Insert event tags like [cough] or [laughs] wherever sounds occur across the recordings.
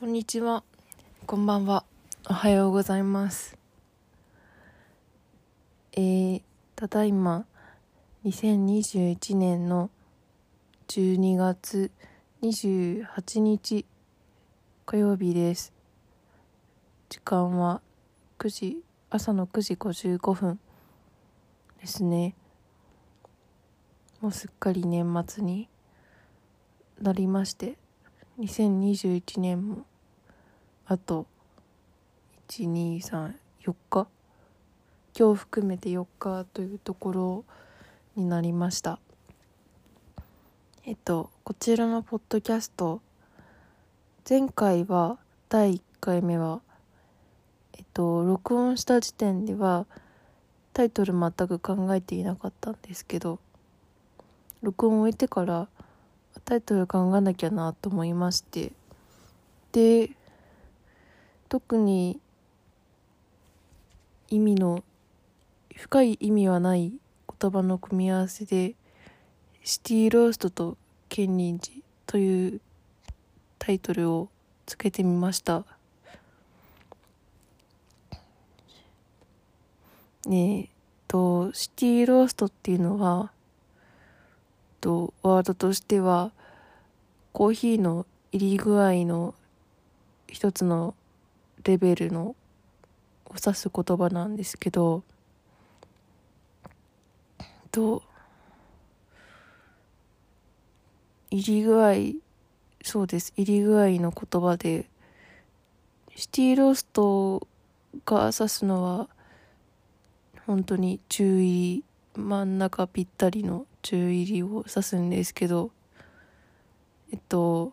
こんにちは。こんばんは。おはようございます。えー、ただいま、2021年の12月28日火曜日です。時間は9時、朝の9時55分ですね。もうすっかり年末になりまして、2021年もあと1234日？今日含めて4日というところになりました。えっとこちらのポッドキャスト前回は第1回目はえっと録音した時点ではタイトル全く考えていなかったんですけど録音を終えてからタイトル考えなきゃなと思いまして。で特に意味の深い意味はない言葉の組み合わせでシティローストと建仁寺というタイトルをつけてみました。ねえとシティローストっていうのはとワードとしてはコーヒーの入り具合の一つのレベルのを指す言葉なんですけどと入り具合そうです。入り具合の言葉でシティローストが指すのは本当に中入り真ん中ぴったりの中入りを指すんですけどえっと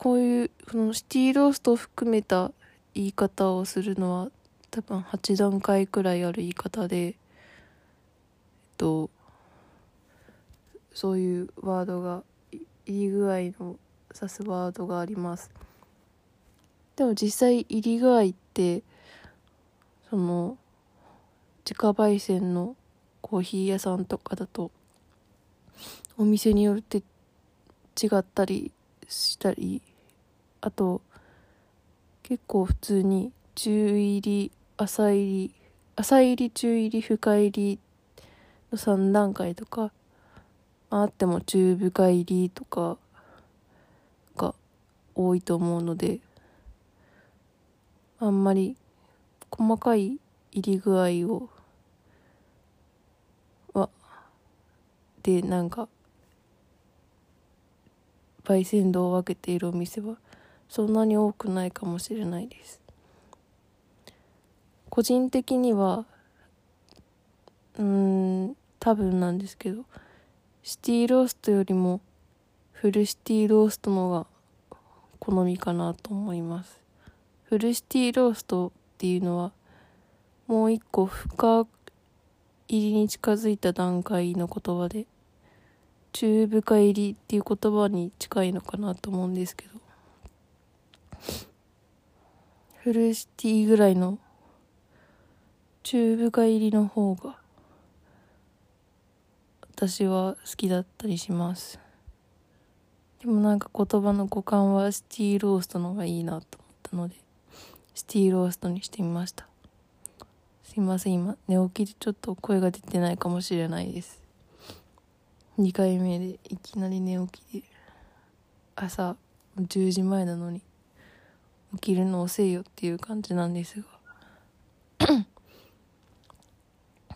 こういうこのシティローストを含めた言い方をするのは多分8段階くらいある言い方でえっとそういうワードが入り具合の指すワードがあります。でも実際入り具合ってその自家焙煎のコーヒー屋さんとかだとお店によって違ったりしたりあと結構普通に中入り浅入り浅入り中入り深入りの3段階とかあっても中深入りとかが多いと思うのであんまり細かい入り具合をはでなんか焙煎度を分けているお店はそんなに多くないかもしれないです。個人的にはうーん多分なんですけどシティローストよりもフルシティローストのが好みかなと思います。フルシティローストっていうのはもう一個深入りに近づいた段階の言葉で中深入りっていう言葉に近いのかなと思うんですけどフルシティぐらいの中深入りの方が私は好きだったりします。でもなんか言葉の語感はシティローストの方がいいなと思ったのでシティローストにしてみました。すいません今寝起きでちょっと声が出てないかもしれないです。2回目でいきなり寝起きで。朝10時前なのに。起きるの遅いよっていう感じなんですが。[coughs]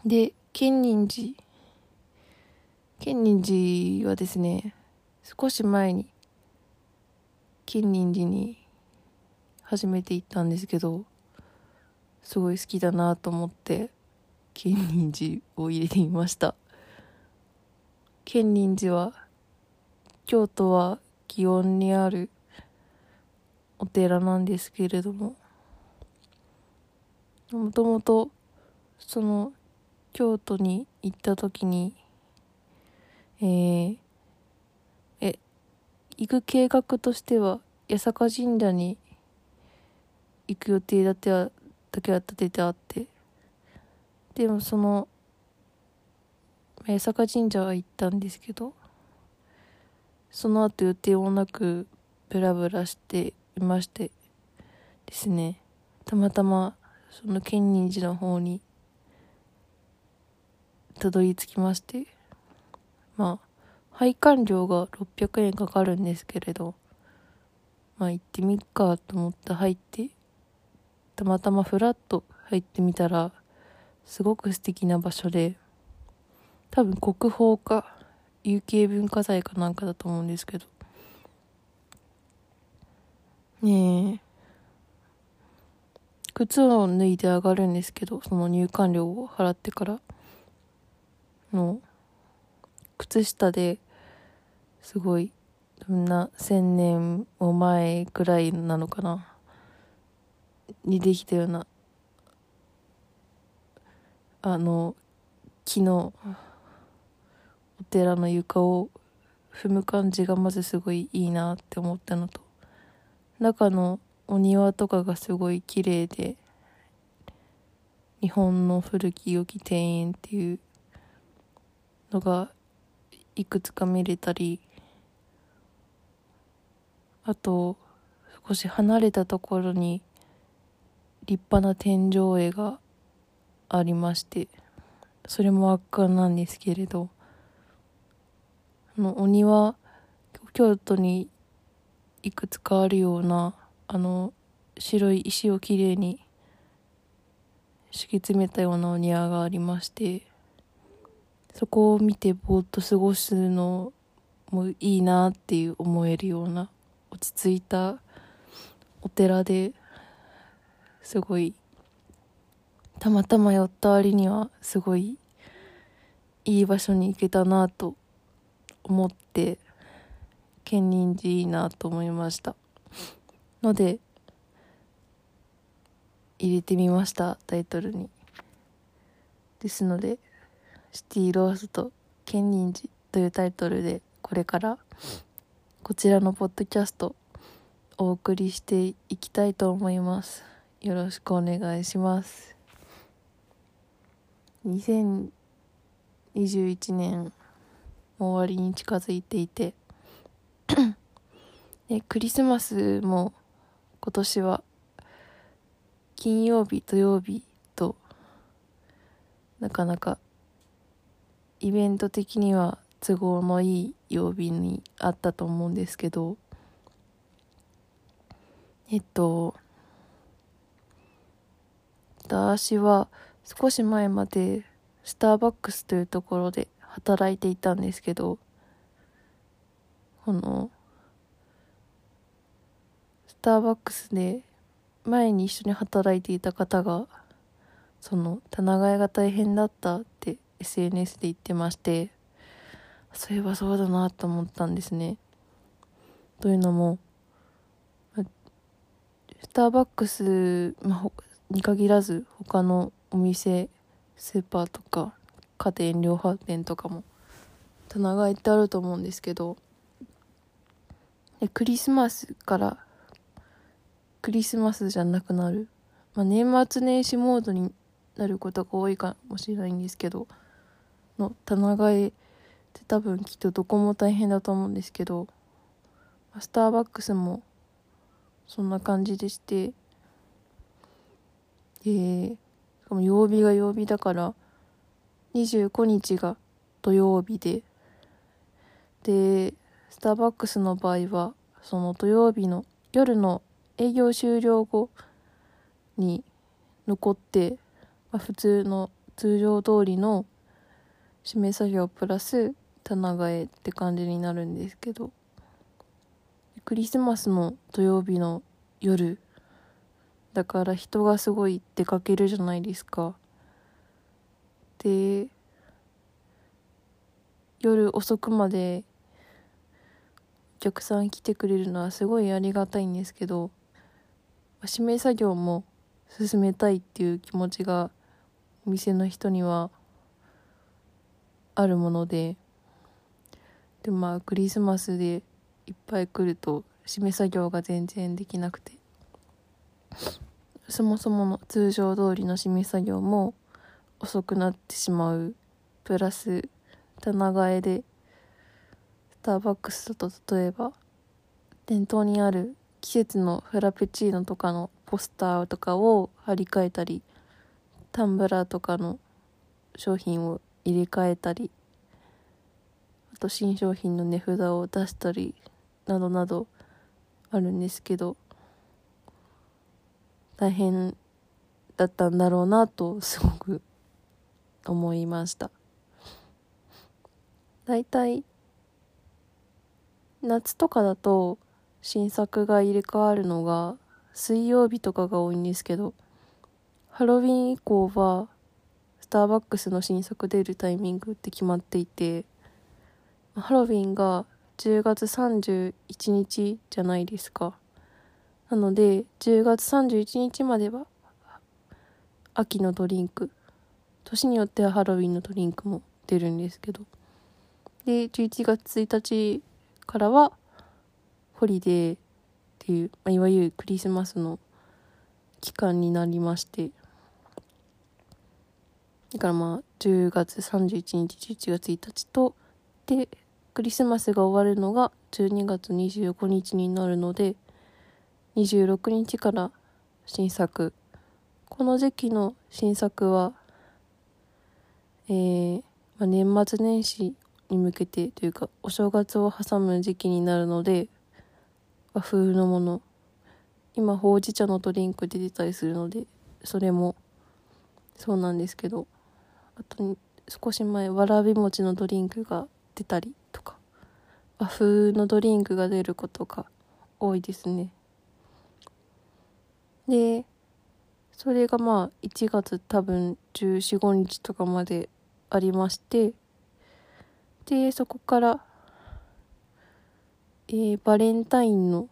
で建仁寺。建仁寺はですね少し前に建仁寺に初めて行ったんですけどすごい好きだなと思って建仁寺を入れてみました。建仁寺は京都は祇園にあるお寺なんですけれども。もともとその京都に行った時にえー、え行く計画としては八坂神社に行く予定だってだけは立ててあってでもその八坂神社は行ったんですけどその後予定もなくブラブラしていましてですねたまたまその建仁寺の方にたどり着きましてまあ配管料が600円かかるんですけれどまあ行ってみっかと思って入ってたまたまフラッと入ってみたらすごく素敵な場所で多分国宝か有形文化財かなんかだと思うんですけどねえ。靴を脱いで上がるんですけどその入館料を払ってからの。靴下ですごいどんな千年も前くらいなのかな。にできたようなあの木のお寺の床を踏む感じがまずすごいいいなって思ったのと中のお庭とかがすごい綺麗で日本の古き良き庭園っていうのがいくつか見れたりあと少し離れたところに立派な天井絵がありましてそれも圧巻なんですけれどのお庭京都にいくつかあるようなあの白い石をきれいに敷き詰めたようなお庭がありましてそこを見てぼーっと過ごすのもいいなっていう思えるような落ち着いたお寺ですごいたまたま寄った割にはすごいいい場所に行けたなと思って建仁寺いいなと思いました。ので入れてみましたタイトルに。ですのでシティロースト建仁寺というタイトルでこれからこちらのポッドキャストお送りしていきたいと思います。よろしくお願いします。2021年も終わりに近づいていてでクリスマスも今年は金曜日土曜日となかなかイベント的には都合のいい曜日にあったと思うんですけどえっと私は少し前までスターバックスというところで働いていたんですけどこのターバックスで前に一緒に働いていた方がその棚替えが大変だったって SNS で言ってましてそういえばそうだなと思ったんですね。というのもスターバックス、まあ、に限らず他のお店スーパーとか家電量販店とかも棚替えってあると思うんですけどでクリスマスからクリスマスじゃなくなる、まあ、年末年始モードになることが多いかもしれないんですけどの棚替えって多分きっとどこも大変だと思うんですけどスターバックスもそんな感じでしてでしかも曜日が曜日だから25日が土曜日ででスターバックスの場合はその土曜日の夜の営業終了後に残って、まあ、普通の通常通りの締め作業プラス棚替えって感じになるんですけどクリスマスの土曜日の夜だから人がすごい出かけるじゃないですか。で夜遅くまでお客さん来てくれるのはすごいありがたいんですけど指名作業も進めたいっていう気持ちがお店の人にはあるものででまあクリスマスでいっぱい来ると締め作業が全然できなくて。そもそもの通常通りの締め作業も遅くなってしまう。プラス棚替えでスターバックスだと例えば店頭にある季節のフラペチーノとかのポスターとかを貼り替えたりタンブラーとかの商品を入れ替えたりあと新商品の値札を出したりなどなどあるんですけど大変だったんだろうなとすごく思いました。大体夏とかだと新作が入れ替わるのが水曜日とかが多いんですけどハロウィン以降はスターバックスの新作出るタイミングって決まっていてハロウィンが10月31日じゃないですか。なので10月31日までは秋のドリンク。年によってはハロウィンのドリンクも出るんですけど。で11月1日からはホリデーっていう、まあ、いわゆるクリスマスの期間になりましてだからまあ10月31日11月1日とでクリスマスが終わるのが12月25日になるので26日から新作。この時期の新作はえー、まあ、年末年始に向けてというかお正月を挟む時期になるので和風のもの。今ほうじ茶のドリンクで出たりするのでそれもそうなんですけどあと少し前わらび餅のドリンクが出たりとか和風のドリンクが出ることが多いですね。でそれがまあ1月多分1415日とかまでありましてでそこからえー、バレンタインの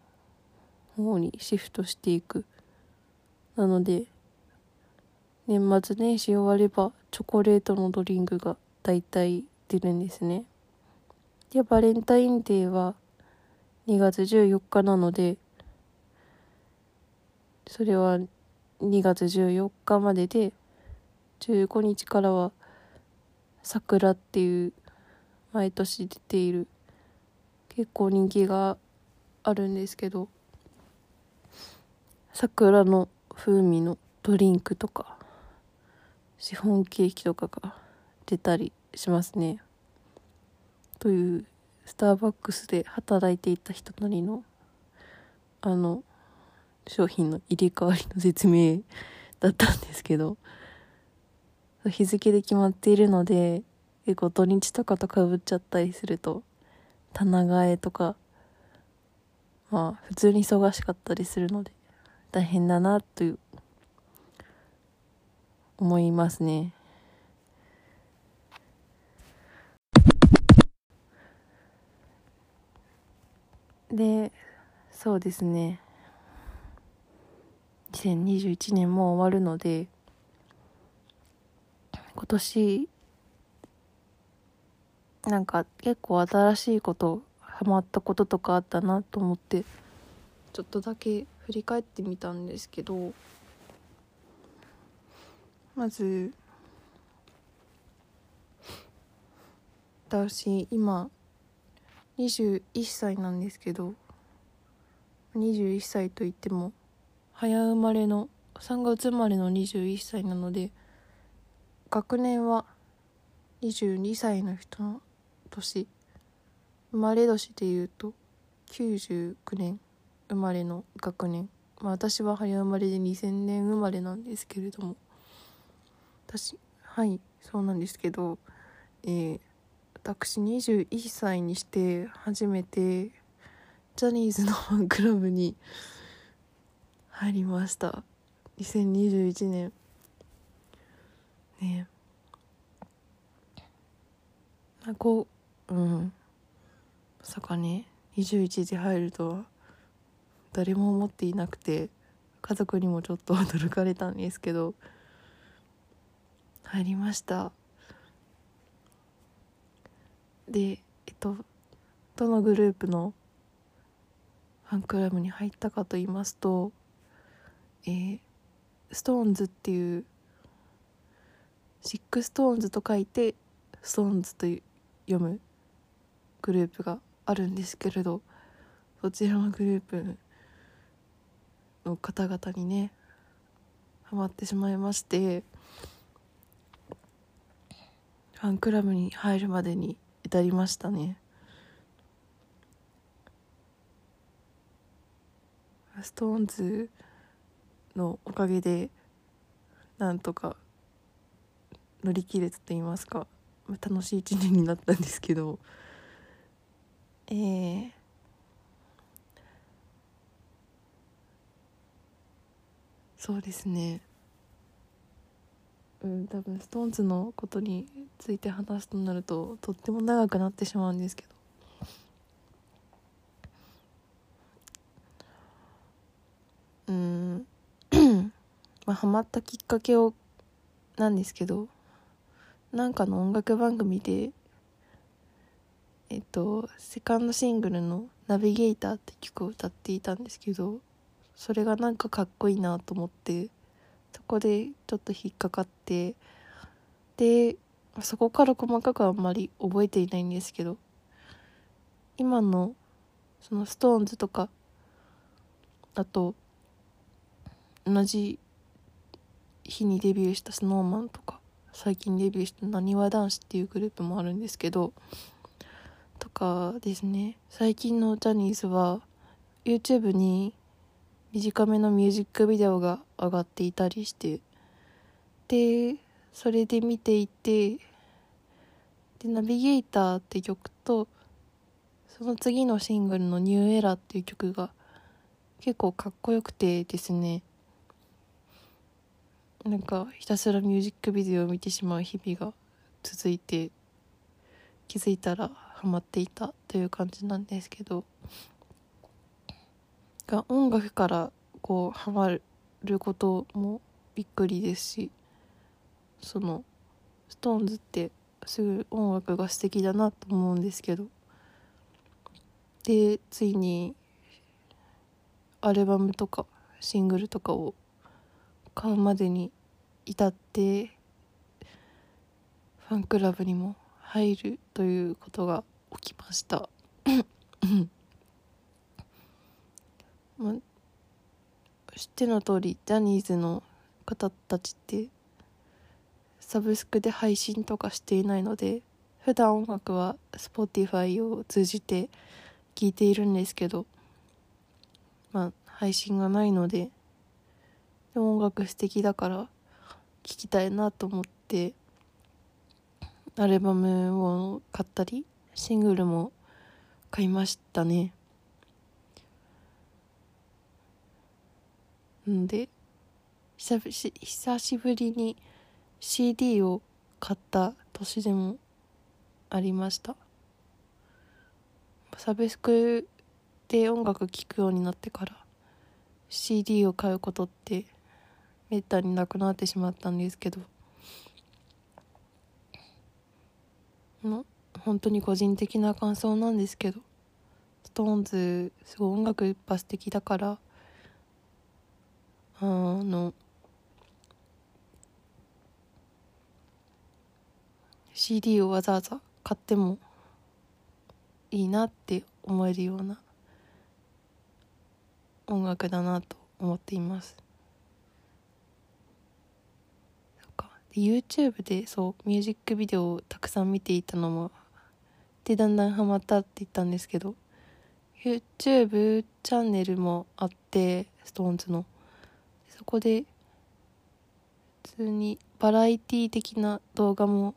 方にシフトしていく。なので年末年始終わればチョコレートのドリンクが大体出るんですね。でバレンタインデーは2月14日なのでそれは2月14日までで15日からは桜っていう毎年出ている結構人気があるんですけど桜の風味のドリンクとかシフォンケーキとかが出たりしますね。というスターバックスで働いていた人なりのあの商品の入れ替わりの説明だったんですけど日付で決まっているので結構土日とかとかぶっちゃったりすると棚替えとかまあ普通に忙しかったりするので大変だなという思いますね。でそうですね。2021年も終わるので今年なんか結構新しいことハマったこととかあったなと思ってちょっとだけ振り返ってみたんですけどまず私今21歳なんですけど21歳といっても早生まれの3月生まれの21歳なので学年は22歳の人の年。生まれ年でいうと99年生まれの学年。まあ私は早生まれで2000年生まれなんですけれども。私はいそうなんですけどえー、私21歳にして初めてジャニーズのファンクラブに入りました。2021年。ね。あこううん。まさかね21時入るとは誰も思っていなくて家族にもちょっと驚かれたんですけど。入りました。でえっとどのグループのファンクラブに入ったかと言いますとえー、ストーンズっていう SixTONESと書いてストーンズと読むグループがあるんですけれどそちらのグループの方々にねハマってしまいましてファンクラブに入るまでに至りましたね。ストーンズのおかげでなんとか乗り切れたと言いますか楽しい一年になったんですけどえー、そうですね。うん多分 SixTONES のことについて話すとなるととっても長くなってしまうんですけど。うん。まあハマったきっかけをなんですけどなんかの音楽番組でえっとセカンドシングルの「ナビゲーター」って曲を歌っていたんですけどそれがなんかかっこいいなと思ってそこでちょっと引っかかってでそこから細かくあんまり覚えていないんですけど今のその SixTONES とかあと同じ日にデビューした SnowMan とか最近デビューしたなにわ男子っていうグループもあるんですけどとかですね。最近のジャニーズは YouTube に短めのミュージックビデオが上がっていたりして。でそれで見ていて。で「ナビゲーター」って曲とその次のシングルの「ニューエラー」っていう曲が結構かっこよくてですね。なんかひたすらミュージックビデオを見てしまう日々が続いて気づいたらハマっていたという感じなんですけどが音楽からこうハマることもびっくりですしその SixTONES ってすぐ音楽が素敵だなと思うんですけどでついにアルバムとかシングルとかを買うまでに至ってファンクラブにも入るということが起きました。ま知っての通りジャニーズの方たちってサブスクで配信とかしていないので普段音楽は Spotify を通じて聴いているんですけどまあ配信がないのでで音楽素敵だから聴きたいなと思ってアルバムを買ったりシングルも買いましたね。んで久し久しぶりに CD を買った年でもありました。サブスクで音楽聴くようになってから CD を買うことってめったになくなってしまったんですけど。の本当に個人的な感想なんですけど SixTONES すごい音楽やっぱ素敵だからあの CD をわざわざ買ってもいいなって思えるような音楽だなと思っています。で YouTube でそうミュージックビデオをたくさん見ていたのもでだんだんハマったって言ったんですけど YouTube チャンネルもあって SixTONES の。そこで普通にバラエティ的な動画も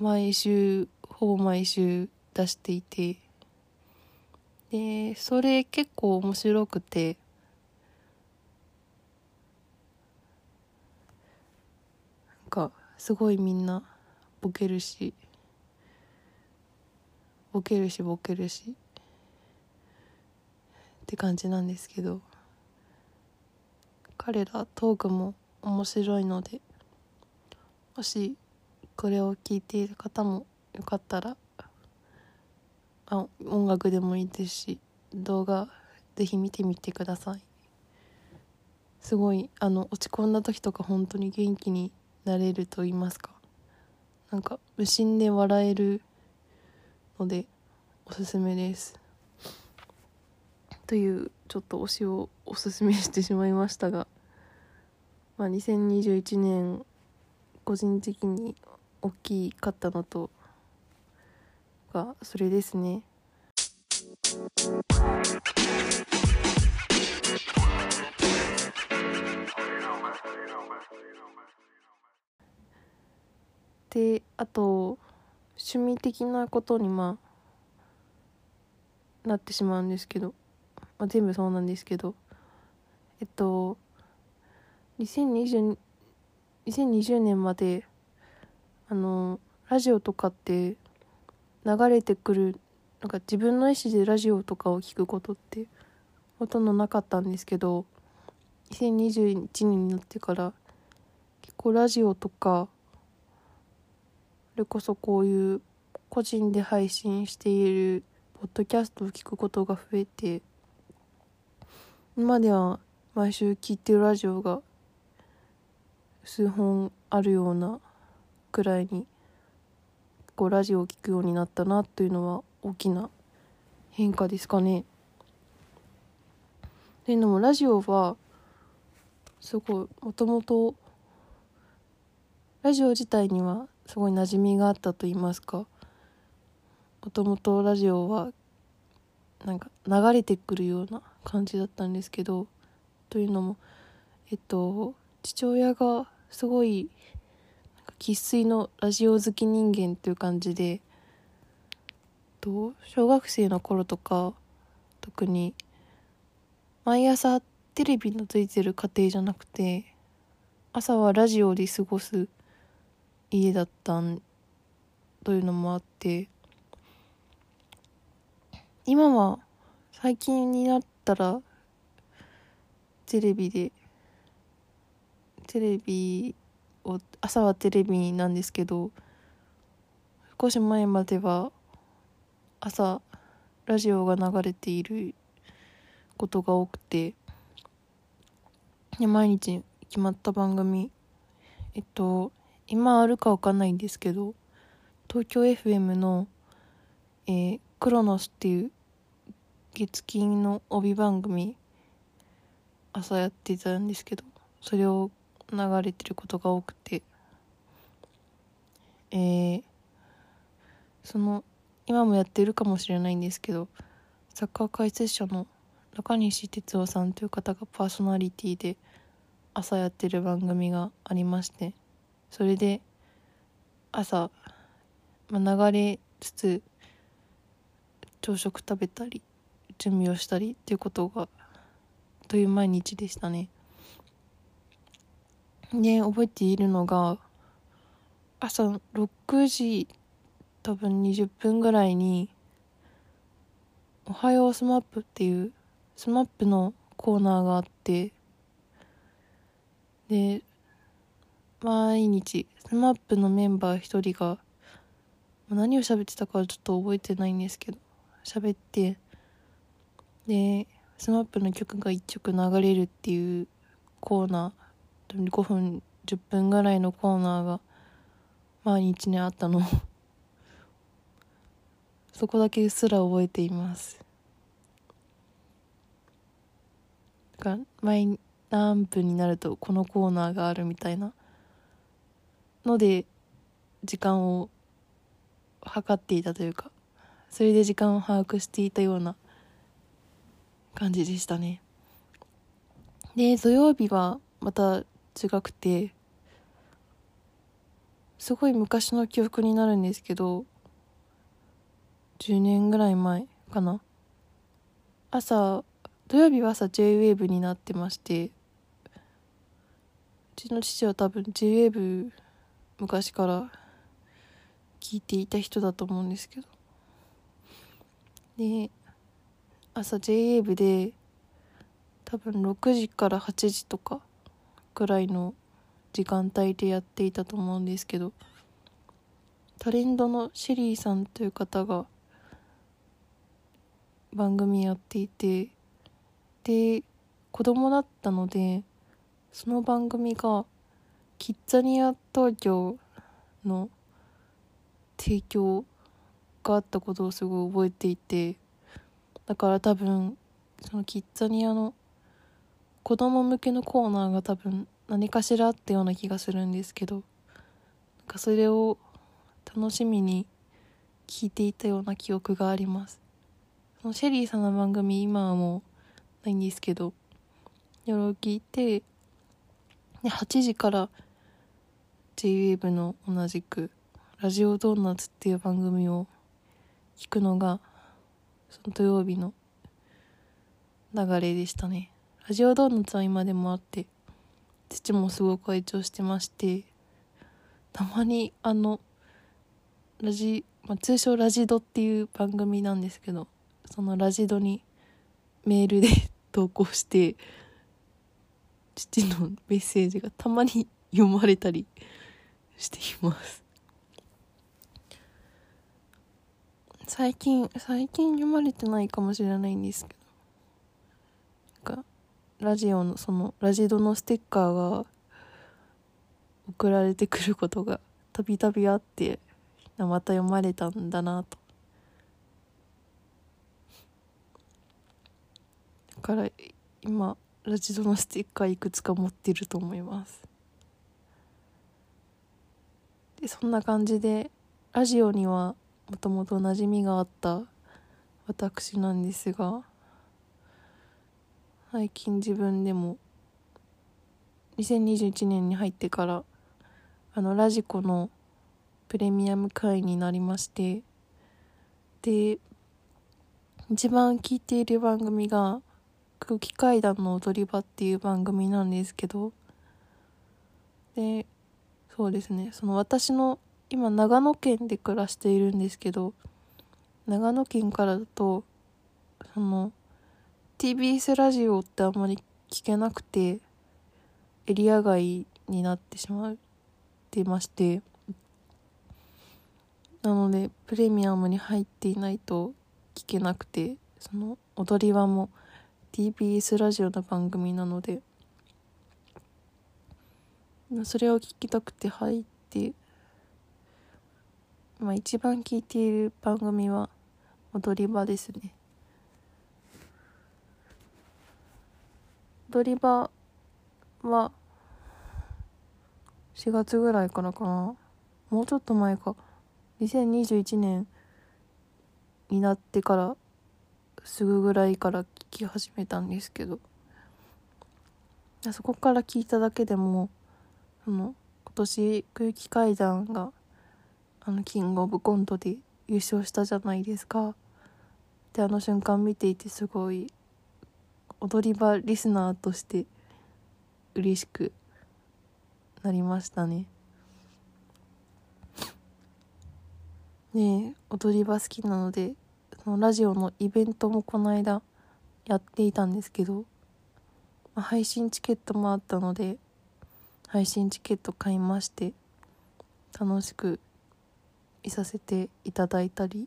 毎週ほぼ毎週出していてでそれ結構面白くてなんかすごいみんなボケるしボケるしボケるし。って感じなんですけど。彼らトークも面白いのでもしこれを聞いている方もよかったらあ音楽でもいいですし動画ぜひ見てみてください。すごいあの落ち込んだ時とか本当に元気になれると言いますか。なんか無心で笑えるのでおすすめですというちょっと推しをおすすめしてしまいましたが、まあ、2021年個人的に大きかったのとがそれですね。であと趣味的なことにまあなってしまうんですけど、まあ、全部そうなんですけどえっと2020 2020年まであのラジオとかって流れてくるなんか自分の意思でラジオとかを聞くことってほとんどなかったんですけど2021年になってから結構ラジオとかそれこそこういう個人で配信しているポッドキャストを聞くことが増えて今では毎週聞いてるラジオが数本あるようなくらいにこうラジオを聴くようになったなというのは大きな変化ですかね。というのもラジオはすごいもともとラジオ自体にはすごい馴染みがあったと言いますか。もともとラジオはなんか流れてくるような感じだったんですけどというのもえっと父親がすごい生粋のラジオ好き人間という感じでと小学生の頃とか特に毎朝テレビのついてる家庭じゃなくて朝はラジオで過ごす家だったんというのもあって今は最近になったらテレビでテレビを朝はテレビなんですけど少し前までは朝ラジオが流れていることが多くて毎日決まった番組えっと今あるかわかんないんですけど東京 FM の、えー、クロノスっていう月金の帯番組朝やってたんですけどそれを流れてることが多くてえー、その今もやってるかもしれないんですけどサッカー解説者の中西哲夫さんという方がパーソナリティで朝やってる番組がありましてそれで朝、まあ、流れつつ朝食食べたり準備をしたりっていうことがという毎日でしたね。で覚えているのが朝6時多分20分ぐらいに「おはようスマップ」っていうスマップのコーナーがあってで毎日スマップのメンバー一人が何を喋ってたかはちょっと覚えてないんですけど喋ってでスマップの曲が1曲流れるっていうコーナー5分10分ぐらいのコーナーが毎日ねあったの [laughs] そこだけうっすら覚えています。が毎何分になるとこのコーナーがあるみたいな。ので時間を測っていたというかそれで時間を把握していたような感じでしたね。で土曜日はまた違くてすごい昔の記憶になるんですけど10年ぐらい前かな。朝土曜日は朝 JWAVE になってましてうちの父は多分 JWAVE 昔から聞いていた人だと思うんですけど。で朝 JWAVE で多分6時から8時とかくらいの時間帯でやっていたと思うんですけどタレントのシェリーさんという方が番組やっていてで子供だったのでその番組がキッザニア東京の提供があったことをすごい覚えていてだから多分そのキッザニアの子供向けのコーナーが多分何かしらあったような気がするんですけどなんかそれを楽しみに聞いていたような記憶があります。そのシェリーさんの番組今はもうないんですけど夜を聞いてで8時から JWAVE の同じく「ラジオドーナツ」っていう番組を聞くのがその土曜日の流れでしたね。ラジオドーナツは今でもあって父もすごく愛聴してましてたまにあのラジ、まあ、通称ラジドっていう番組なんですけどそのラジドにメールで [laughs] 投稿して父のメッセージがたまに読まれたりしています。最近最近読まれてないかもしれないんですけど。なんかラジオのそのラジドのステッカーが送られてくることがたびたびあってまた読まれたんだなと。だから今ラジドのステッカーいくつか持ってると思います。でそんな感じでラジオにはもともと馴染みがあった私なんですが最近自分でも2021年に入ってからあのラジコのプレミアム会員になりましてで一番聞いている番組が空気階段の踊り場っていう番組なんですけどでそうですね。その私の今長野県で暮らしているんですけど長野県からだとその TBS ラジオってあんまり聞けなくてエリア外になってしまってましてなのでプレミアムに入っていないと聞けなくてその踊り場も TBS ラジオの番組なのでそれを聞きたくて入ってまあ一番聞いている番組は踊り場ですね。踊り場は4月ぐらいからかな。もうちょっと前か。2021年になってからすぐぐらいから聞き始めたんですけどそこから聞いただけでもその今年空気階段があのキングオブコントで優勝したじゃないですか。であの瞬間見ていてすごい踊り場リスナーとして嬉しくなりましたね。ね踊り場好きなのでそのラジオのイベントもこの間やっていたんですけど、まあ、配信チケットもあったので配信チケット買いまして楽しくいさせていただいたり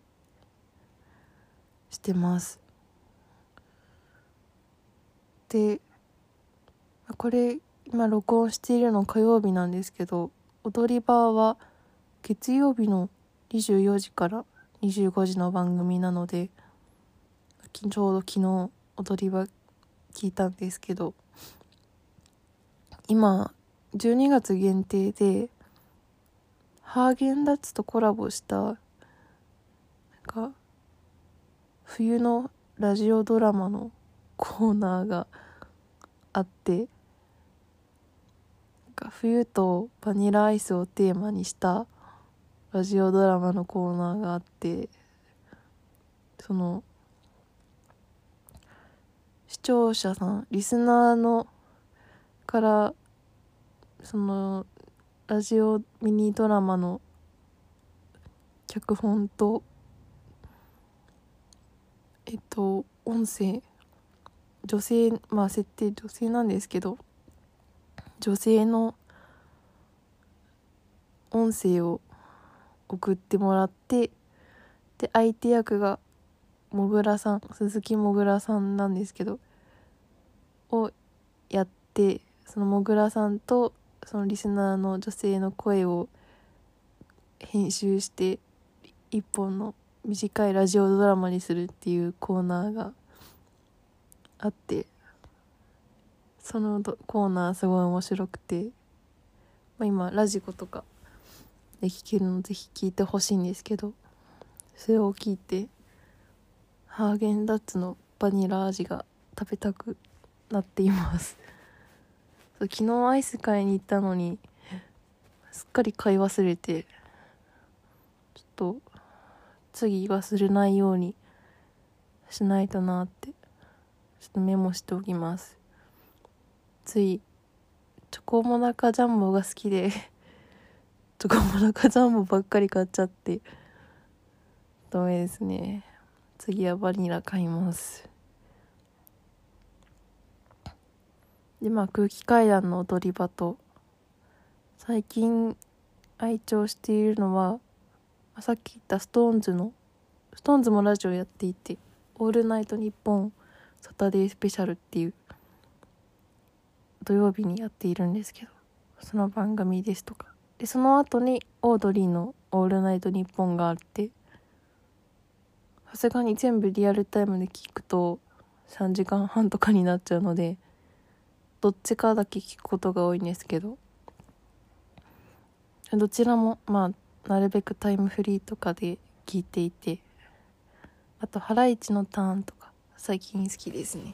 してます。でこれ今録音しているの火曜日なんですけど踊り場は月曜日の24時から25時の番組なのでちょうど昨日踊り場聞いたんですけど今12月限定でハーゲンダッツとコラボしたなんか冬のラジオドラマのコーナーがあって冬とバニラアイスをテーマにしたラジオドラマのコーナーがあってその視聴者さんリスナーのからそのラジオミニドラマの脚本とえっと音声女性まあ設定女性なんですけど女性の音声を送ってもらってで相手役がもぐらさん鈴木もぐらさんなんですけどをやってそのもぐらさんとそのリスナーの女性の声を編集して一本の短いラジオドラマにするっていうコーナーがあってそのコーナーすごい面白くて、まあ、今ラジコとかで聴けるのぜひ聴いてほしいんですけどそれを聞いてハーゲンダッツのバニラ味が食べたくなっています。昨日アイス買いに行ったのにすっかり買い忘れてちょっと次忘れないようにしないとなってちょっとメモしておきます。ついチョコモナカジャンボが好きで [laughs] チョコモナカジャンボばっかり買っちゃってダメですね。次はバニラ買います。でまあ空気階段の踊り場と最近愛聴しているのはさっき言ったストーンズのストーンズもラジオやっていて「オールナイトニッポンサタデースペシャル」っていう土曜日にやっているんですけどその番組ですとか。でその後にオードリーの「オールナイトニッポン」があってさすがに全部リアルタイムで聞くと3時間半とかになっちゃうのでどっちかだけ聞くことが多いんですけど。どちらもまあなるべくタイムフリーとかで聞いていて。あとハライチのターンとか最近好きですね。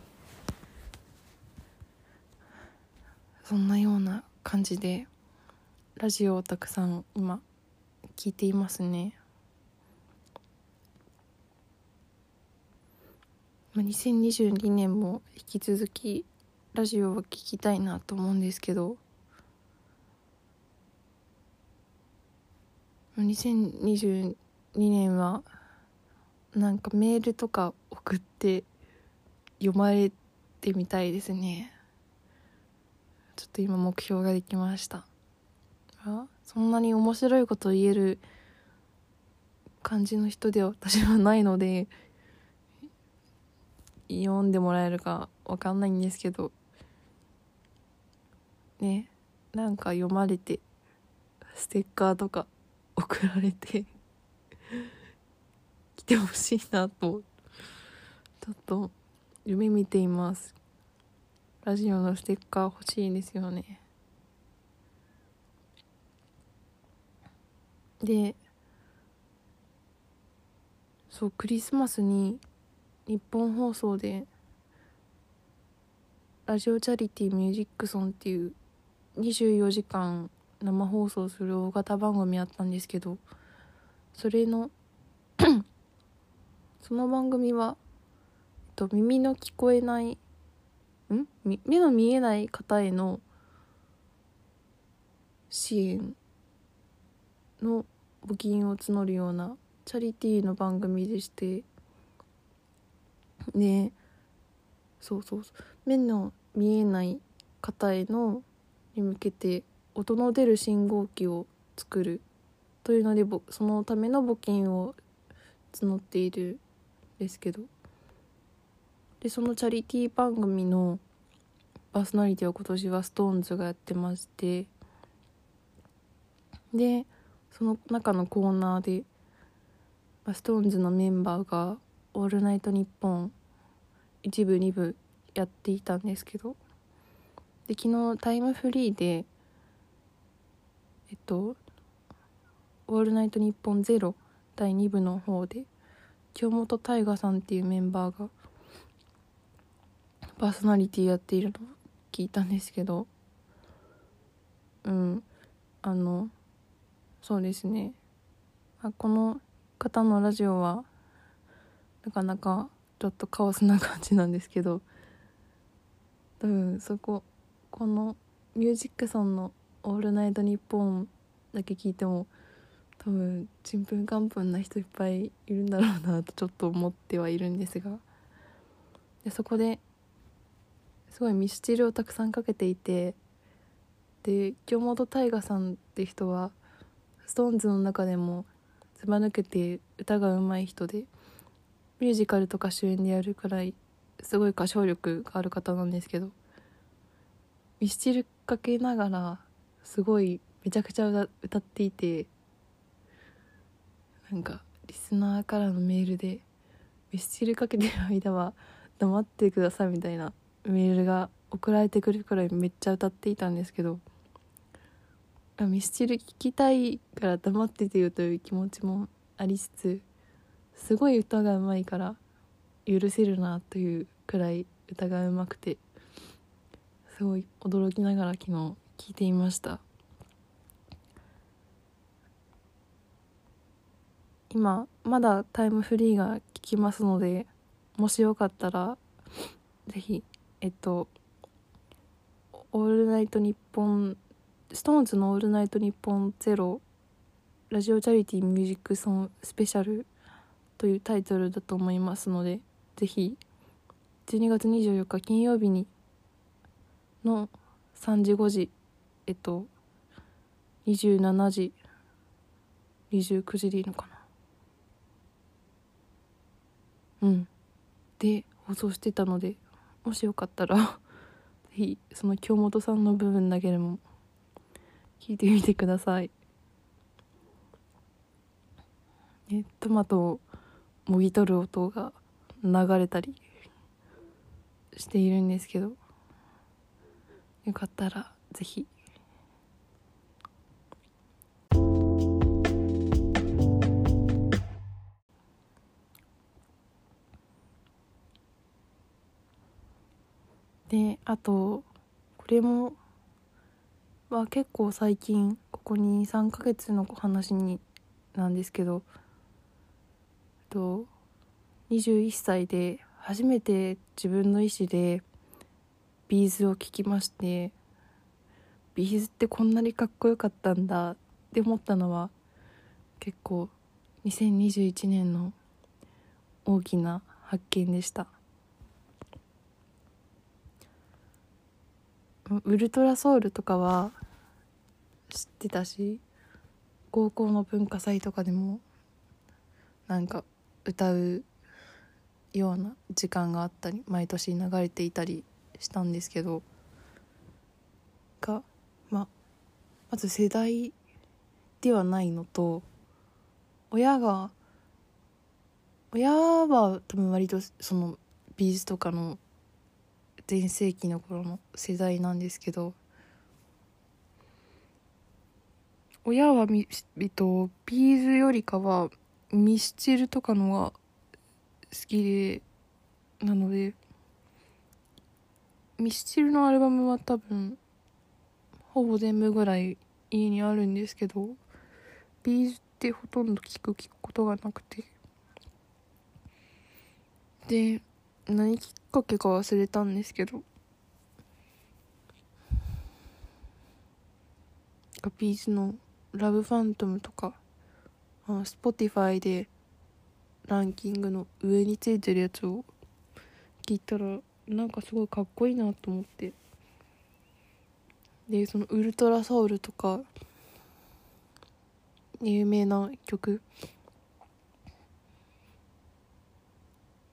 そんなような感じでラジオをたくさん今聞いていますね。2022年も引き続きラジオは聞きたいなと思うんですけど2022年はなんかメールとか送って読まれてみたいですね。ちょっと今目標ができました。あそんなに面白いこと言える感じの人では私はないので読んでもらえるか分かんないんですけどねなんか読まれてステッカーとか送られて [laughs] 来てほしいなとちょっと夢見ています。ラジオのステッカー欲しいですよね。でそうクリスマスに日本放送でラジオチャリティーミュージックソンっていう24時間生放送する大型番組あったんですけどそれの [clears throat] その番組は、えっと、耳の聞こえないん？目の見えない方への支援の募金を募るようなチャリティーの番組でしてねそうそうそう。目の見えない方へのに向けて音の出る信号機を作るというのでそのための募金を募っているんですけど。でそのチャリティー番組のパーソナリティを今年は SixTONES がやってまして。でその中のコーナーで SixTONES のメンバーが「オールナイトニッポン」一部二部やっていたんですけど。で昨日タイムフリーでえっと「オールナイトニッポンゼロ第2部の方で京本大我さんっていうメンバーがパーソナリティやっているのを聞いたんですけどうんあのそうですね。あこの方のラジオはなかなかちょっとカオスな感じなんですけど多分そここのミュージックソンの「オールナイトニッポン」だけ聞いても多分ちんぷんかんぷんな人いっぱいいるんだろうなとちょっと思ってはいるんですが。でそこですごいミスチルをたくさんかけていてで京本大我さんって人は SixTONES の中でもずば抜けて歌が上手い人でミュージカルとか主演でやるくらいすごい歌唱力がある方なんですけどミスチルかけながらすごいめちゃくちゃ歌歌っていてなんかリスナーからのメールでミスチルかけてる間は黙ってくださいみたいなメールが送られてくるくらいめっちゃ歌っていたんですけどミスチル聴きたいから黙っててよという気持ちもありつつすごい歌がうまいから許せるなというくらい歌がうまくてすごい驚きながら昨日聴いていました。今まだタイムフリーが効きますのでもしよかったらぜひえっと「オールナイトニッポン」ストーンズの「オールナイトニッポンゼロラジオチャリティーミュージックソンスペシャルというタイトルだと思いますのでぜひ12月24日金曜日にの3時5時えっと27時29時でいいのかな。うん。で放送してたのでもしよかったら [laughs] ぜひその京本さんの部分だけでも聞いてみてください。えトマトをもぎ取る音が流れたりしているんですけどよかったらぜひ。であとこれもは結構最近ここに3ヶ月の話になんですけどと21歳で初めて自分の意思でB'zを聴きまして B'zってこんなにかっこよかったんだって思ったのは結構2021年の大きな発見でした。 ultra soul とかは知ってたし高校の文化祭とかでもなんか歌うような時間があったり毎年流れていたりしたんですけどが、まあ、まず世代ではないのと親が親は多分割とその B'zとかの全盛期の頃の世代なんですけど親はみ、えっと、 B'zよりかはミスチルとかのが好きでなのでミスチルのアルバムは多分ほぼ全部ぐらい家にあるんですけどビーズってほとんど聞く聞くことがなくて。で何きっかけか忘れたんですけど。ビーズの「ラブファントム」とかあの Spotify でランキングの上についてるやつを聞いたらなんかすごいかっこいいなと思って。でそのウルトラソウルとか有名な曲。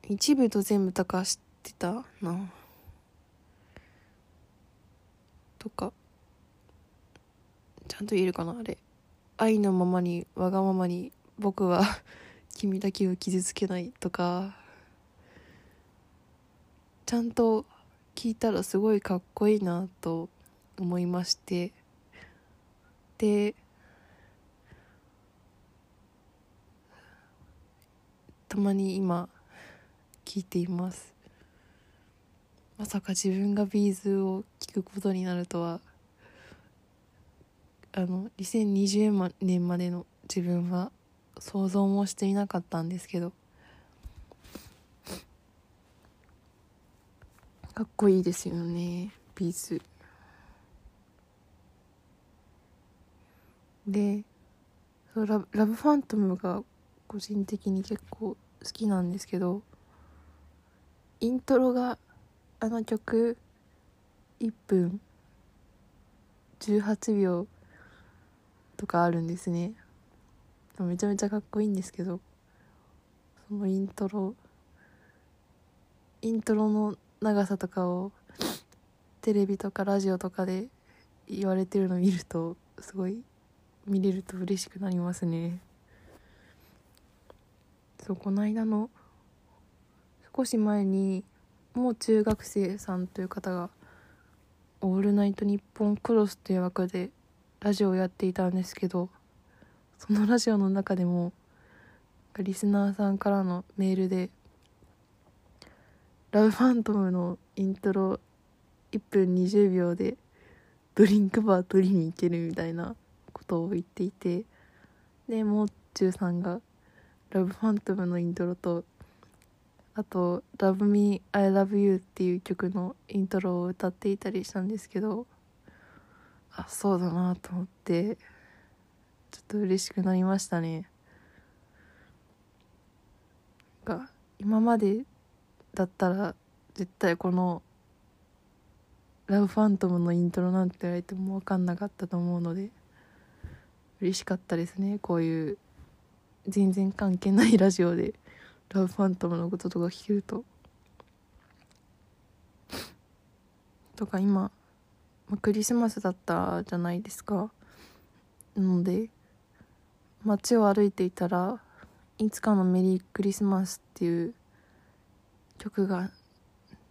一部と全部とか知ってたな。とか。ちゃんと言えるかなあれ。愛のままにわがままに僕は [laughs] 君だけを傷つけないとか。ちゃんと聞いたらすごいかっこいいなと思いまして。でたまに今聞いています。まさか自分が B'zを聴くことになるとは。あの2020年までの自分は想像もしていなかったんですけど。かっこいいですよね B'zでラ LOVE PHANTOM が個人的に結構好きなんですけどイントロがあの曲1分18秒とかあるんですね。めちゃめちゃかっこいいんですけどそのイントロイントロの長さとかをテレビとかラジオとかで言われてるの見るとすごい見れると嬉しくなりますね。そうこの間の少し前にもう中学生さんという方が「オールナイトニッポンクロス」という枠でラジオをやっていたんですけどそのラジオの中でもリスナーさんからのメールで「ラブファントムのイントロ1分20秒でドリンクバー取りに行ける」みたいなことを言っていてでもう中さんが「ラブファントムのイントロとあと「Love Me I Love You」っていう曲のイントロを歌っていたりしたんですけどあそうだなと思ってちょっと嬉しくなりましたね。が今までだったら絶対この「ラブファントム」のイントロなんて言われても分かんなかったと思うので嬉しかったですね。こういう全然関係ないラジオでラブファントムのこととか聞けると。とか今、ま、クリスマスだったじゃないですか。なので街を歩いていたらいつかのメリークリスマスっていう曲が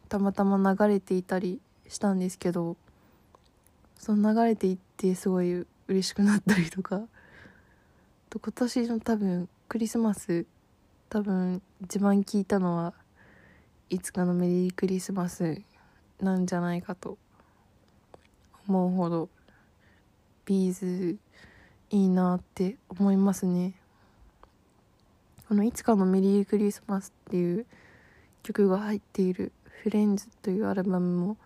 たまたま流れていたりしたんですけどその流れていってすごい嬉しくなったりとかと今年の多分クリスマス多分一番聞いたのはいつかのメリークリスマスなんじゃないかと思うほど B'zいいなって思いますね。この「いつかのメリークリスマス」っていう曲が入っている「FRIENDS」というアルバムも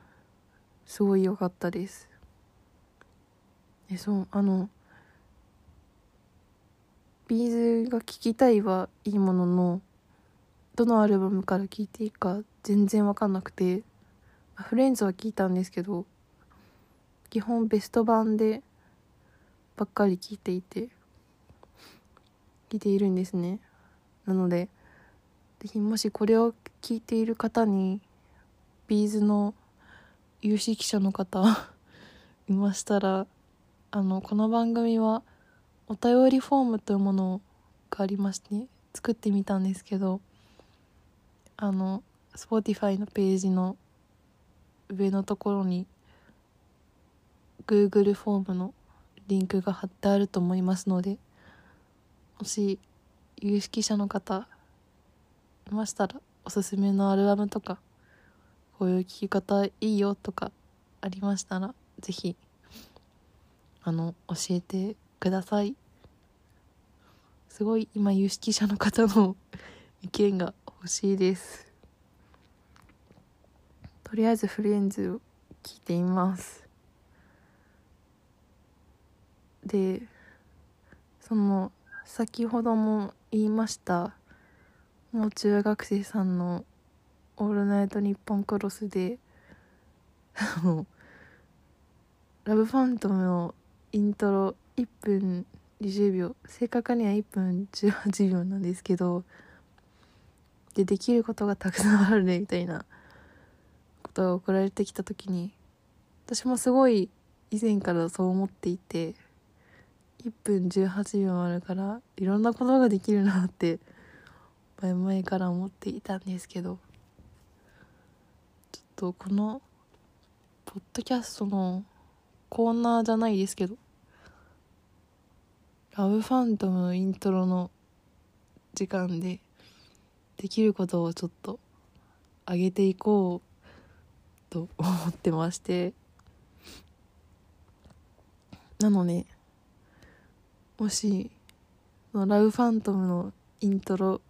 すごい良かったです。えそうあの B'zが聴きたいはいいもののどのアルバムから聴いていいか全然分かんなくてフレンズは聴いたんですけど基本ベスト版でばっかり聴いていて聴いているんですね。なのでぜひもしこれを聞いている方にビーズの有識者の方 [laughs] いましたらあのこの番組はお便りフォームというものがありまして作ってみたんですけどあの Spotify のページの上のところに Google フォームのリンクが貼ってあると思いますのでもし有識者の方ましたらおすすめのアルバムとかこういう聴き方いいよとかありましたら是非あの教えてください。すごい今有識者の方の [laughs] 意見が欲しいです。とりあえずフレンズを聞いています。でその先ほども言いましたもう中学生さんの「オールナイトニッポンクロスで」[laughs] でラブファントムのイントロ1分20秒正確には1分18秒なんですけどでできることがたくさんあるねみたいなことが送られてきた時に私もすごい以前からそう思っていて1分18秒あるからいろんなことができるなって前々から思っていたんですけどちょっとこのポッドキャストのコーナーじゃないですけどラブファントムのイントロの時間でできることをちょっと上げていこうと思ってましてなのでもしラブファントムのイントロ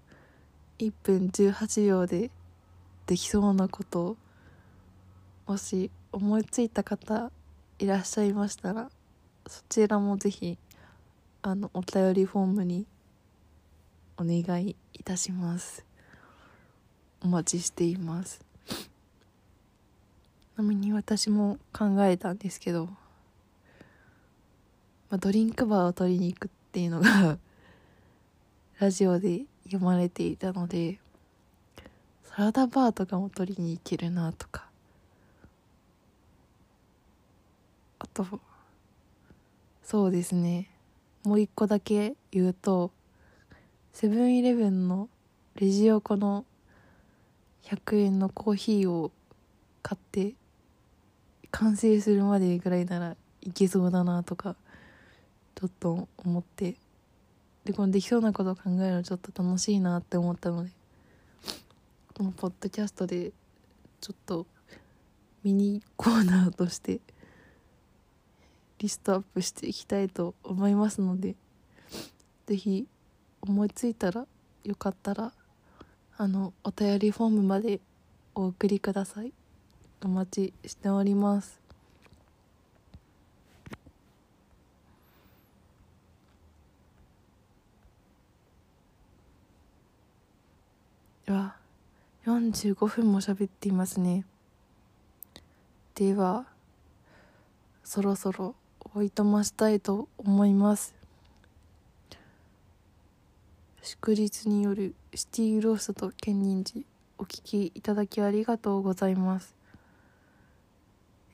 1分18秒でできそうなこともし思いついた方いらっしゃいましたらそちらもぜひあのお便りフォームにお願いいたします。お待ちしています。ちなみに私も考えたんですけど、まあ、ドリンクバーを取りに行くっていうのがラジオで読まれていたのでサラダバーとかも取りに行けるなとか。あとそうですね。もう一個だけ言うとセブンイレブンのレジ横の100円のコーヒーを買って完成するまでぐらいならいけそうだなとかちょっと思ってでこのできそうなことを考えるのちょっと楽しいなって思ったのでこのポッドキャストでちょっとミニコーナーとしてリストアップしていきたいと思いますので是非思いついたらよかったらあのお便りフォームまでお送りください。お待ちしております。わ45分も喋っていますね。ではそろそろおいとましたいと思います。祝日によるシティーローストとケンニンジお聞きいただきありがとうございます。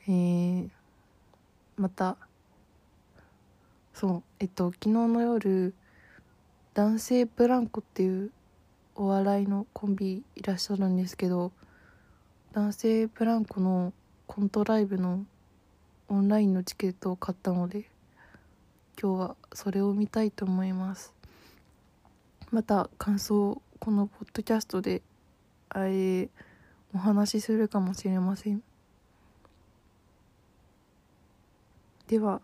えー、またそうえっと昨日の夜男性ブランコっていうお笑いのコンビいらっしゃるんですけど男性ブランコのコントライブのオンラインのチケットを買ったので今日はそれを見たいと思います。また感想このポッドキャストであれお話しするかもしれません。では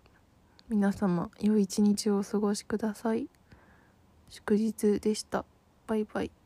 皆様良い一日をお過ごしください。祝日でした。バイバイ。